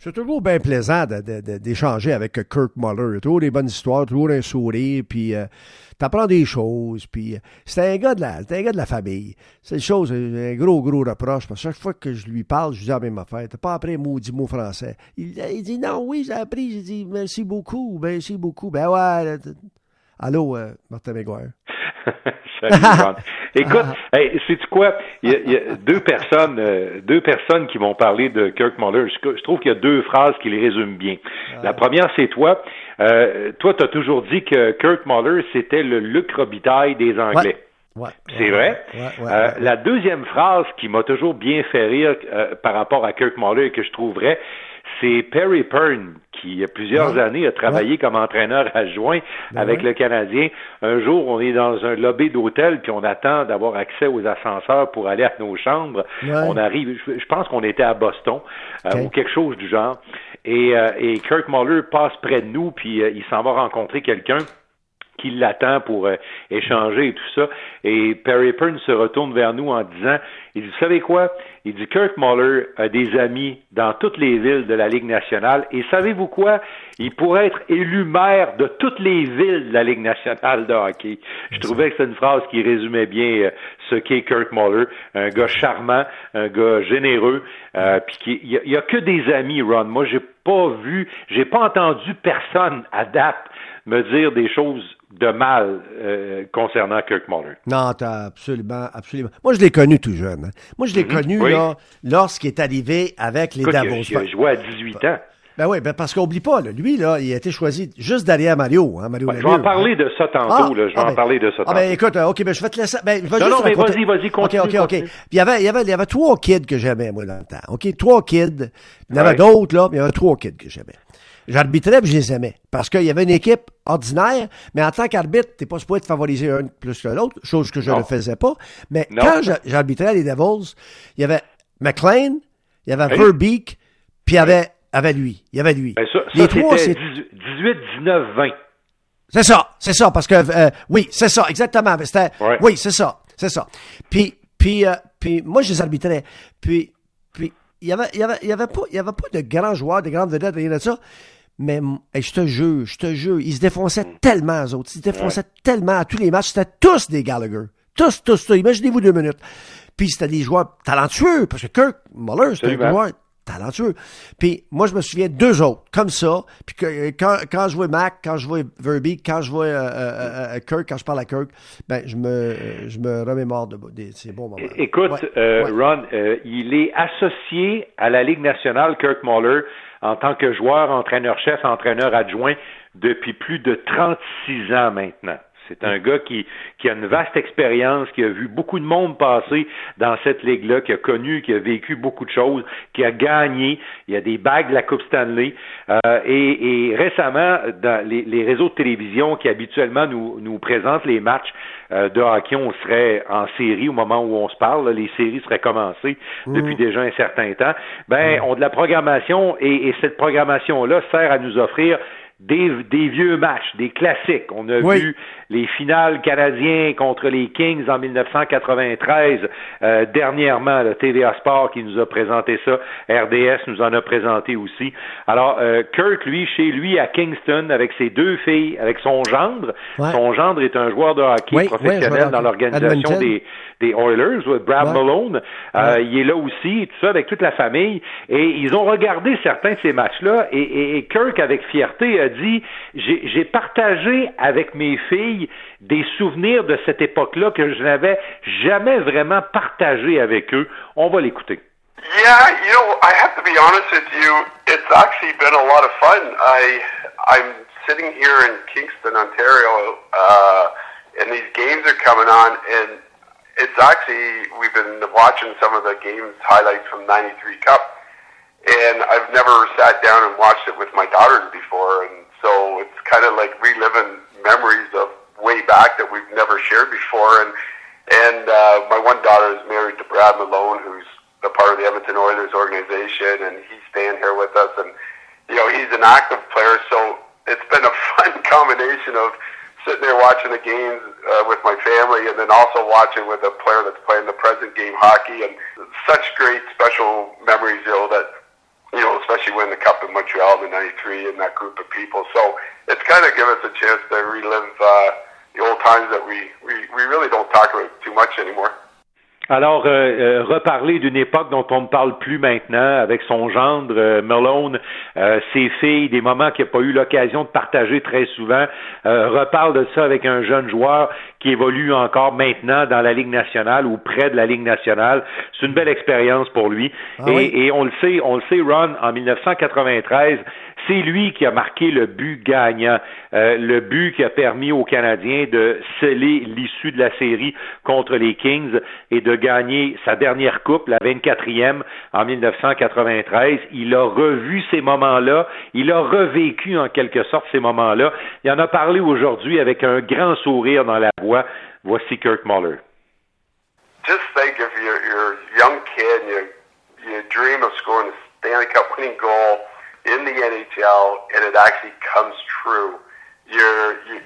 C'est toujours bien plaisant d'échanger avec Kirk Muller. Il a toujours des bonnes histoires, toujours un sourire, puis euh, t'apprends des choses, puis euh, c'est un gars de la, un gars de la famille. C'est une chose, un gros, gros reproche, parce que chaque fois que je lui parle, je lui dis la même affaire. T'as pas appris un maudit mot français. Il, dit non, oui, j'ai appris. J'ai dit merci beaucoup, merci beaucoup. Ben ouais. Allô, euh, Martin Écoute, hey, sais-tu quoi? Il y, a, deux personnes, euh, deux personnes qui vont parler de Kirk Muller. Je, trouve qu'il y a deux phrases qui les résument bien. La première, c'est toi. Euh, toi, tu as toujours dit que Kirk Muller, c'était le Luc Robitaille des Anglais. c'est vrai? Euh, la deuxième phrase qui m'a toujours bien fait rire par rapport à Kirk Muller et que je trouverais, c'est Perry Pern qui, il y a plusieurs années, a travaillé comme entraîneur adjoint ben avec le Canadien. Un jour, on est dans un lobby d'hôtel, puis on attend d'avoir accès aux ascenseurs pour aller à nos chambres. On arrive, je, pense qu'on était à Boston, euh, ou quelque chose du genre. Et, euh, et Kirk Muller passe près de nous, puis euh, il s'en va rencontrer quelqu'un qui l'attend pour échanger et tout ça. Et Perry Pern se retourne vers nous en disant, il dit, vous savez quoi? Il dit Kirk Muller a des amis dans toutes les villes de la Ligue nationale et savez-vous quoi? Il pourrait être élu maire de toutes les villes de la Ligue nationale de hockey. Je trouvais que c'est une phrase qui résumait bien euh, ce qu'est Kirk Muller, un gars charmant, un gars généreux, euh, puis il y, a que des amis, Ron. Moi, j'ai pas vu, j'ai pas entendu personne à date me dire des choses de mal euh, concernant Kirk Muller. Non, t'as absolument, absolument. Moi, je l'ai connu tout jeune. Hein. Moi, je l'ai mhm. connu là, lorsqu'il est arrivé avec les Davos. Il a, joué à 18 ans. Ben oui, ben parce qu'oublie pas, lui, là, il a été choisi juste derrière Mario. Hein, Mario je vais en parler de ça tantôt. Ah, là, je vais ah, en ben, parler de ça tantôt. Ah ben écoute, OK, ben je vais te laisser. Ben, non, non, mais vas-y, vas-y, continue. OK, OK, OK. Puis il y avait, il y avait, il y avait trois kids que j'aimais, moi, dans le temps. OK, trois kids. Il y en avait d'autres, là, mais il y avait trois kids que j'aimais. J'arbitrais, puis je les aimais. Parce qu'il y avait une équipe ordinaire, mais en tant qu'arbitre, t'es pas supposé de favoriser un plus que l'autre, chose que je ne faisais pas. Mais quand j'arbitrais les Devils, il y avait McLean, il y avait Verbeek, puis il y avait, avait lui. Il y avait lui. Ben ça, les trois, c'est 18, 19, 20. C'est ça, c'est ça, parce que euh, oui, c'est ça, exactement. Oui, c'est ça, c'est ça. Puis, puis, euh, puis moi, je les arbitrais. Puis, puis, il y avait, il y avait, il y avait pas, il y avait pas de grands joueurs, de grandes vedettes, rien de ça. Mais je te jure, je te jure, ils se défonçaient mm. tellement, eux autres. Ils se défonçaient tellement à tous les matchs. C'était tous des Gallagher. Tous, tous, tous. Imaginez-vous deux minutes. Puis c'était des joueurs talentueux, parce que Kirk Muller, c'était un joueur talentueux. Puis moi, je me souviens d'eux autres, comme ça. Puis que, quand, quand je vois Mac, quand je vois Verby, quand je vois euh, euh, euh, Kirk, quand je parle à Kirk, ben je me je me remémore de, ces bons moments. Écoute, Ron, il est associé à la Ligue nationale, Kirk Muller, en tant que joueur, entraîneur-chef, entraîneur adjoint depuis plus de 36 ans maintenant. C'est un gars qui, qui a une vaste expérience, qui a vu beaucoup de monde passer dans cette ligue-là, qui a connu, qui a vécu beaucoup de choses, qui a gagné. Il y a des bagues de la Coupe Stanley. Euh, et, et, récemment, dans les, les, réseaux de télévision qui habituellement nous, nous présentent les matchs euh, de hockey, on serait en série au moment où on se parle. les séries seraient commencées mmh. depuis déjà un certain temps. Ben, mmh. on de la programmation et, et cette programmation-là sert à nous offrir des, des, vieux matchs, des classiques. On a vu les finales canadiens contre les Kings en 1993. Euh, dernièrement, le TVA Sport qui nous a présenté ça, RDS nous en a présenté aussi. Alors, euh, Kirk, lui, chez lui à Kingston, avec ses deux filles, avec son gendre. Son gendre est un joueur de hockey professionnel dans l'organisation des, des Oilers, Brad Malone. Euh, il est là aussi, tout ça, avec toute la famille. Et ils ont regardé certains de ces matchs-là. Et, et, Kirk, avec fierté, j'ai partagé avec mes filles des souvenirs de cette époque-là que je n'avais jamais vraiment partagé avec eux. On va l'écouter. Yeah, you know, I have to be honest with you. It's actually been a lot of fun. I, I'm sitting here in Kingston, Ontario, uh, and these games are coming on, and it's actually we've been watching some of the games highlights from '93 Cup, and I've never sat down and watched it with my daughters before, and so it's kind of like reliving memories of way back that we've never shared before. And and uh, my one daughter is married to Brad Malone, who's a part of the Edmonton Oilers organization, and he's staying here with us. And you know he's an active player, so it's been a fun combination of sitting there watching the games uh, with my family, and then also watching with a player that's playing the present game hockey, and such great special memories, you know, that you know, especially actually win the cup in Montreal in '93 in that group of people. So it's kind of given us a chance to relive uh, the old times that we, we we really don't talk about too much anymore. Alors, euh, euh, reparler d'une époque dont on ne parle plus maintenant, avec son gendre, euh, Malone, euh, ses filles, des moments qu'il n'a pas eu l'occasion de partager très souvent, reparle de ça avec un jeune joueur qui évolue encore maintenant dans la Ligue nationale ou près de la Ligue nationale. C'est une belle expérience pour lui. Ah et, et, on le sait, on le sait, Ron, en 1993, c'est lui qui a marqué le but gagnant, euh, le but qui a permis aux Canadiens de sceller l'issue de la série contre les Kings et de gagner sa dernière coupe, la 24e en 1993. Il a revu ces moments-là, il a revécu en quelque sorte ces moments-là. Il en a parlé aujourd'hui avec un grand sourire dans la voix. Voici Kirk Muller. Just think if you're, you're young kid, you, you dream of scoring a Stanley Cup winning goal. In the NHL and it actually comes true, you're, you,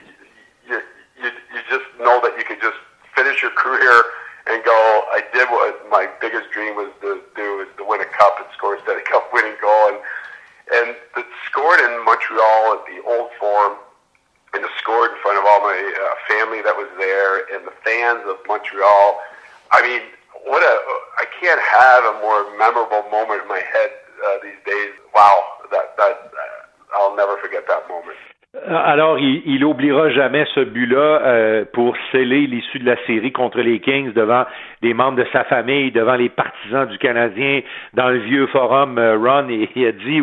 you, you, you just know that you could just finish your career and go, I did what my biggest dream was to do, is to win a cup and score a Stanley Cup winning goal. And, and it scored in Montreal at the old Forum and it scored in front of all my uh, family that was there and the fans of Montreal. I mean, what a, I can't have a more memorable moment in my head Moment. Alors, il, il oubliera jamais ce but-là euh, pour sceller l'issue de la série contre les Kings devant des membres de sa famille, devant les partisans du Canadien dans le vieux forum. Euh, Ron, il a dit,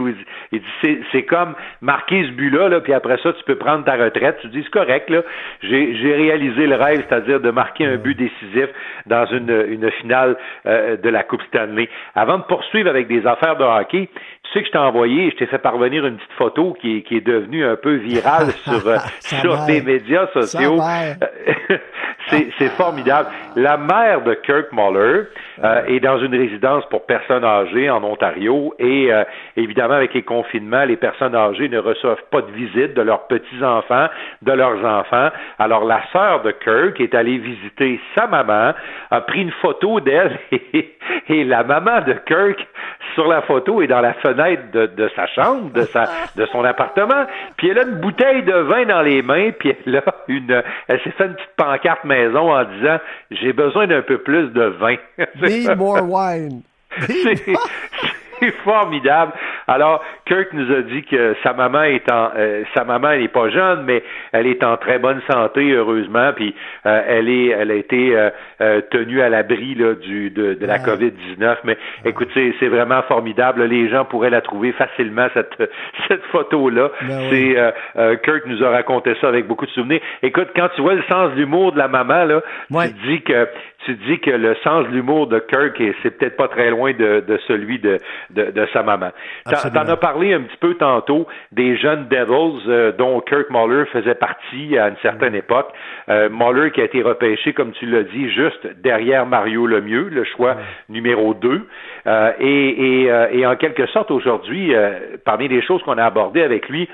il dit c'est comme marquer ce but-là, là, puis après ça, tu peux prendre ta retraite. Tu dis, c'est correct, là. J'ai réalisé le rêve, c'est-à-dire de marquer un but décisif dans une, une finale euh, de la Coupe Stanley. Avant de poursuivre avec des affaires de hockey, tu sais que je t'ai envoyé, je t'ai fait parvenir une petite photo qui est, qui est devenue un peu virale sur, euh, sur les médias sociaux. c'est formidable. La mère de Kirk Muller euh, est dans une résidence pour personnes âgées en Ontario et euh, évidemment avec les confinements, les personnes âgées ne reçoivent pas de visite de leurs petits-enfants, de leurs enfants. Alors la sœur de Kirk est allée visiter sa maman, a pris une photo d'elle et, et la maman de Kirk sur la photo est dans la fenêtre de, de sa chambre, de sa de son appartement, puis elle a une bouteille de vin dans les mains, puis elle a une elle s'est fait une petite pancarte maison en disant j'ai besoin d'un peu plus de vin. Need more wine. c'est formidable. Alors, Kirk nous a dit que sa maman est en, euh, sa maman elle n'est pas jeune, mais elle est en très bonne santé heureusement, puis euh, elle est, elle a été euh, tenue à l'abri là du de, de la COVID 19. Mais écoute, c'est vraiment formidable. Les gens pourraient la trouver facilement cette cette photo là. Ben c'est Kirk nous a raconté ça avec beaucoup de souvenirs. Écoute, quand tu vois le sens de l'humour de la maman là, tu dis que tu dis que le sens de l'humour de Kirk, c'est peut-être pas très loin de, de celui de, de, de, sa maman. T'en as parlé un petit peu tantôt des jeunes Devils euh, dont Kirk Muller faisait partie à une certaine mm. époque. Euh, Muller qui a été repêché, comme tu l'as dit, juste derrière Mario Lemieux, le choix numéro 2. Euh, et, et, euh, et, en quelque sorte, aujourd'hui, parmi les choses qu'on a abordées avec lui,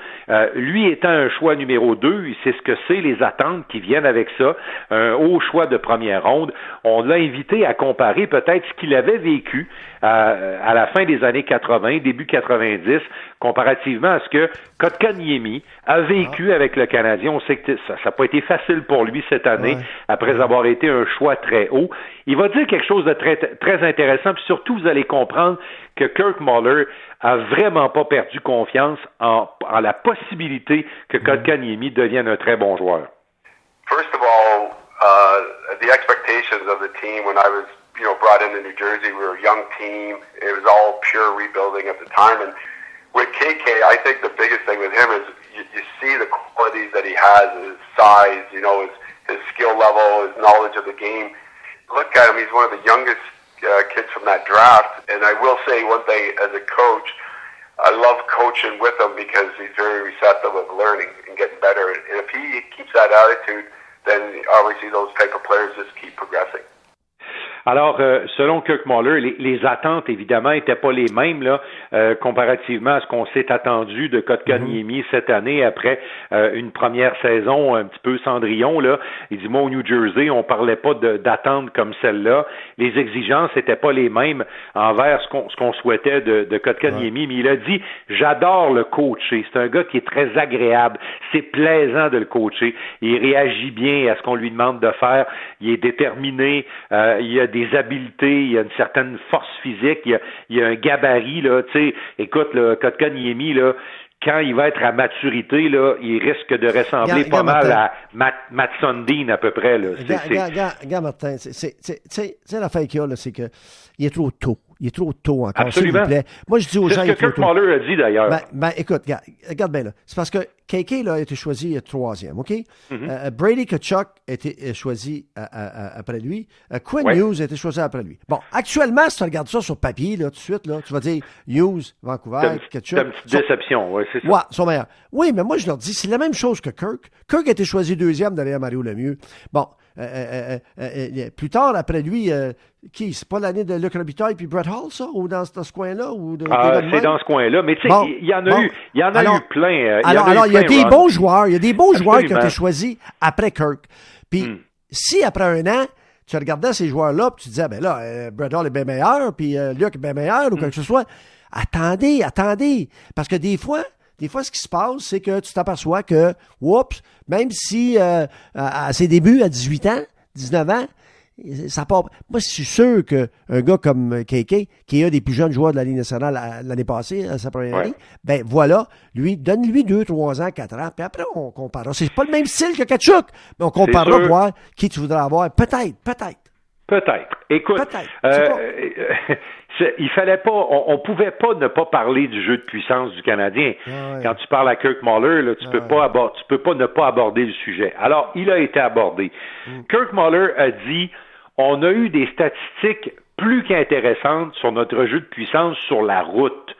lui étant un choix numéro 2, il sait ce que c'est, les attentes qui viennent avec ça, un haut choix de première ronde on l'a invité à comparer peut-être ce qu'il avait vécu à, la fin des années 80, début 90, comparativement à ce que Kotkaniemi a vécu ah. avec le Canadien. On sait que ça n'a pas été facile pour lui cette année, après avoir été un choix très haut. Il va dire quelque chose de très, très intéressant, puis surtout, vous allez comprendre que Kirk Muller a vraiment pas perdu confiance en, la possibilité que mm-hmm. Kotkaniemi devienne un très bon joueur. First of all, uh, the expectations of the team when I was, you know, brought into New Jersey, we were a young team. It was all pure rebuilding at the time. And with KK, I think the biggest thing with him is you, you see the qualities that he has, his size, you know, his, his skill level, his knowledge of the game. Look at him; he's one of the youngest uh, kids from that draft. And I will say one thing as a coach. I love coaching with him because he's very receptive of learning and getting better. And if he keeps that attitude, then obviously those type of players just keep progressing. Alors, euh, selon Kirk Muller, les, attentes, évidemment, n'étaient pas les mêmes. Là. Euh, comparativement à ce qu'on s'est attendu de Kotkaniemi mm cette année après euh, une première saison un petit peu cendrillon. Là. Il dit, moi, au New Jersey, on parlait pas d'attente comme celle-là. Les exigences n'étaient pas les mêmes envers ce qu'on, ce qu'on souhaitait de, de Kotkaniemi, mais il a dit, j'adore le coacher. C'est un gars qui est très agréable. C'est plaisant de le coacher. Il réagit bien à ce qu'on lui demande de faire. Il est déterminé. Euh, il a des habiletés. Il a une certaine force physique. Il a, il a un gabarit, là. Tu sais, écoute, le là, quand il va être à maturité, là, il risque de ressembler pas mal à Matt, Matt, Sundin à peu près. Là. Gars, Martin, c'est l'affaire qu'il y a, c'est qu'il est trop tôt. Il est trop tôt encore, s'il vous plaît. Moi, je dis aux gens... C'est ce que Kirk Muller a dit, d'ailleurs. Ben, ben, écoute, regarde, regarde bien là. C'est parce que KK là, a été choisi troisième, OK? Mm Brady Kachuk a été choisi après lui. Quinn Hughes a été choisi après lui. Bon, actuellement, si tu regardes ça sur papier, là, tout de suite, là, tu vas dire Hughes, Vancouver, Kachuk... C'est une petite déception, oui, c'est ça. Ouais, sont meilleurs. Oui, mais moi, je leur dis, c'est la même chose que Kirk. Kirk a été choisi deuxième derrière Mario Lemieux. Bon, euh, euh, euh, plus tard, après lui, qui? C'est pas l'année de Luc Robitaille puis Brett Hall, ça? Ou dans, ce coin-là? Ah, c'est dans ce coin-là. Mais tu sais, il y en a eu, il y en a eu plein. alors, alors il y a des bons joueurs. Il y a des bons joueurs qui ont été choisis après Kirk. Puis, hmm. si après un an, tu regardais ces joueurs-là, puis tu disais, ben là, Brett Hall est bien meilleur, puis Luc est bien meilleur, ou hmm. quelque chose soit. Attendez, attendez. Parce que des fois, des fois, ce qui se passe, c'est que tu t'aperçois que, oups, même si euh, à, ses débuts, à 18 ans, 19 ans, ça part. Moi, je suis sûr qu'un gars comme KK, qui est un des plus jeunes joueurs de la Ligue nationale l'année passée, à sa première année, ben voilà, lui, donne-lui 2, 3 ans, 4 ans, puis après, on comparera. C'est pas le même style que Kachuk, mais on comparera voir qui tu voudrais avoir. Peut-être, peut-être. Peut-être. Écoute, euh, il fallait pas, on, pouvait pas ne pas parler du jeu de puissance du Canadien. Ah Quand tu parles à Kirk Muller, là, tu peux ah pas aborder, tu peux pas ne pas aborder le sujet. Alors, il a été abordé. Mm. Kirk Muller a dit, on a eu des statistiques plus qu'intéressantes sur notre jeu de puissance sur la route.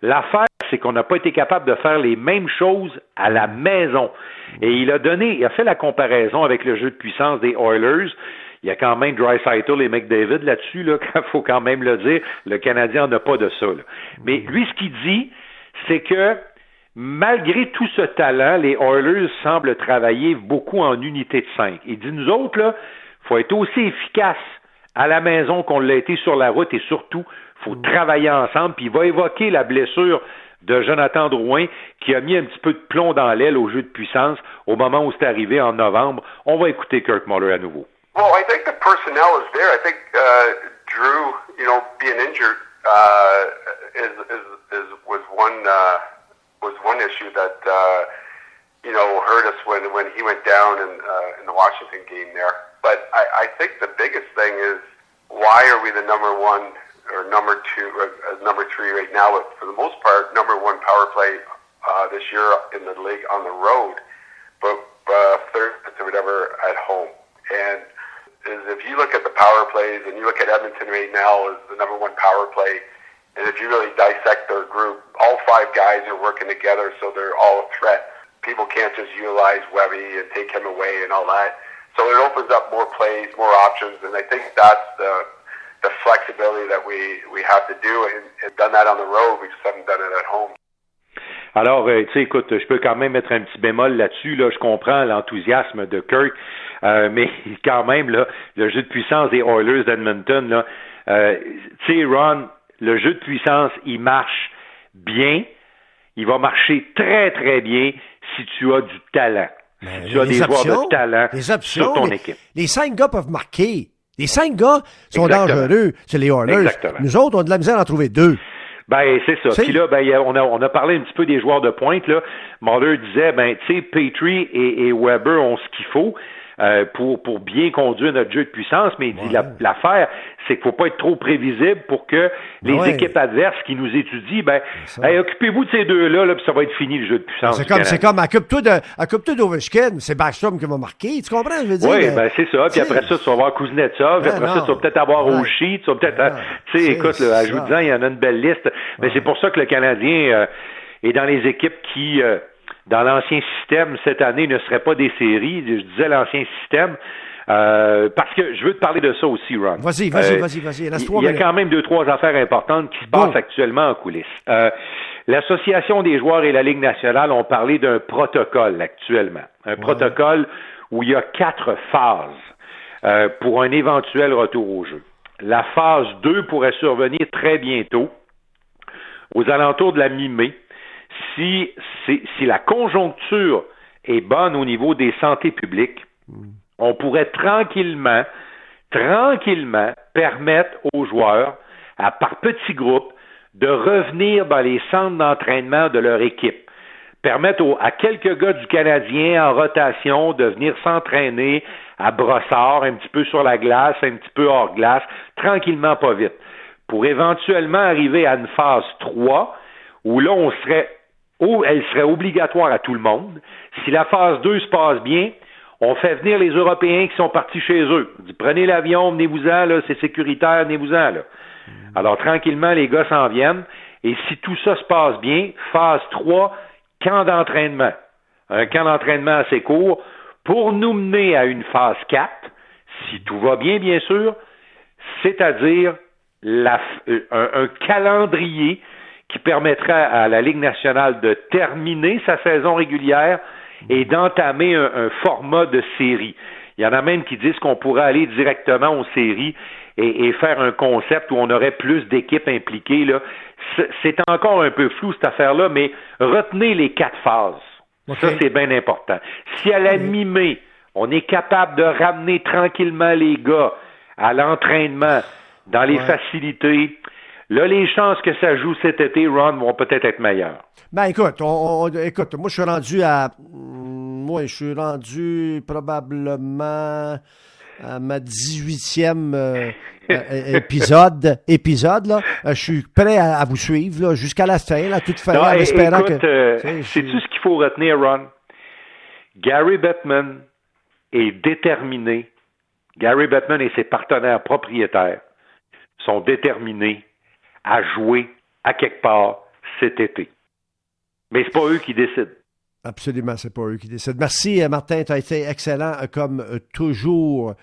L'affaire, c'est qu'on n'a pas été capable de faire les mêmes choses à la maison. Et il a donné, il a fait la comparaison avec le jeu de puissance des Oilers il y a quand même Dreisaitl et McDavid là-dessus, là, il faut quand même le dire. Le Canadien n'a pas de ça. Mais lui, ce qu'il dit, c'est que malgré tout ce talent, les Oilers semblent travailler beaucoup en unité de cinq. Il dit, nous autres, là, faut être aussi efficace à la maison qu'on l'a été sur la route et surtout, faut travailler ensemble. Puis il va évoquer la blessure de Jonathan Drouin qui a mis un petit peu de plomb dans l'aile au jeu de puissance au moment où c'est arrivé en novembre. On va écouter Kirk Muller à nouveau. Well, I think the personnel is there. I think uh, Drew, you know, being injured uh, is, is is was one uh, was one issue that uh, you know hurt us when when he went down in uh, in the Washington game there. But I, I think the biggest thing is why are we the number one or number two or uh, number three right now? But for the most part, number one power play uh, this year in the league on the road, but uh, third or whatever at home. And is if you look at the power plays and you look at Edmonton right now as the number one power play, and if you really dissect their group, all five guys are working together, so they're all a threat. People can't just utilize Webby and take him away and all that. So it opens up more plays, more options, and I think that's the the flexibility that we we have to do, and, and done that on the road. We just haven't done it at home. Alors, euh, tu sais, écoute, je peux quand même mettre un petit bémol là-dessus. Là, je comprends l'enthousiasme de Kirk, euh, mais quand même, là, le jeu de puissance des Oilers d'Edmonton, là, euh, tu sais, Ron, le jeu de puissance, il marche bien. Il va marcher très, très bien si tu as du talent. si tu as des joueurs de talent sur ton équipe. Les cinq gars peuvent marquer. Les cinq gars sont dangereux. C'est les Oilers. Nous autres, on a de la misère à en trouver deux. Ben, c'est ça. Puis là, ben, on, a, on a parlé un petit peu des joueurs de pointe. Là. Mulder disait, ben, tu sais, Petrie et, et Weber ont ce qu'il faut. Euh, pour, pour bien conduire notre jeu de puissance, mais il dit l'affaire, c'est qu'il faut pas être trop prévisible pour que les équipes adverses qui nous étudient, ben, occupez-vous de ces deux-là, là, puis ça va être fini le jeu de puissance. C'est comme, c'est comme, occupe-toi de, d'Ovechkin, c'est Backstrom qui va marquer, tu comprends, je veux dire? Oui, ben, c'est ça, puis après ça, tu vas avoir Kuznetsov, puis après ça, tu vas peut-être avoir Oshie, tu vas peut-être, hein, tu sais, écoute, là, ajoute-en, il y en a une belle liste, mais c'est pour ça que le Canadien euh, est dans les équipes qui, euh, dans l'ancien système, cette année ne serait pas des séries. Je disais l'ancien système. Euh, parce que je veux te parler de ça aussi, Ron. Vas-y, vas-y, euh, vas-y, vas-y. Il y a quand même deux, trois affaires importantes qui se passent actuellement en coulisses. Euh, L'Association des joueurs et la Ligue nationale ont parlé d'un protocole actuellement. Un protocole où il y a quatre phases pour un éventuel retour au jeu. La phase 2 pourrait survenir très bientôt, aux alentours de la mi-mai, si, si, si la conjoncture est bonne au niveau des santé publiques, on pourrait tranquillement, tranquillement permettre aux joueurs, à, par petits groupes, de revenir dans les centres d'entraînement de leur équipe. Permettre à quelques gars du Canadien en rotation de venir s'entraîner à brossard, un petit peu sur la glace, un petit peu hors glace, tranquillement, pas vite. Pour éventuellement arriver à une phase 3, où là, on serait, elle serait obligatoire à tout le monde. Si la phase 2 se passe bien, on fait venir les Européens qui sont partis chez eux. On dit, prenez l'avion, venez-vous-en, là, c'est sécuritaire, venez-vous-en, là. Alors, tranquillement, les gars s'en viennent. Et si tout ça se passe bien, phase 3, camp d'entraînement. Un camp d'entraînement assez court pour nous mener à une phase 4, si tout va bien, bien sûr, c'est-à-dire un, un calendrier qui permettrait à la Ligue nationale de terminer sa saison régulière et d'entamer un, format de série. Il y en a même qui disent qu'on pourrait aller directement aux séries et, faire un concept où on aurait plus d'équipes impliquées. Là. C'est encore un peu flou cette affaire-là, mais retenez les quatre phases. Ça, c'est bien important. Si à la mi-mai, on est capable de ramener tranquillement les gars à l'entraînement, dans les facilités, Là, les chances que ça joue cet été, Ron, vont peut-être être meilleures. Ben écoute, écoute, moi je suis rendu à moi je suis rendu probablement à ma 18e euh, euh, épisode épisode là, euh, je suis prêt à, vous suivre jusqu'à la fin là toute fin en espérant écoute, que sais-tu ce qu'il faut retenir Ron? Gary Bettman est déterminé. Gary Bettman et ses partenaires propriétaires sont déterminés à jouer à quelque part cet été. Mais c'est pas eux qui décident. Absolument, c'est pas eux qui décident. Merci, euh, Martin. Tu as été excellent euh, comme euh, toujours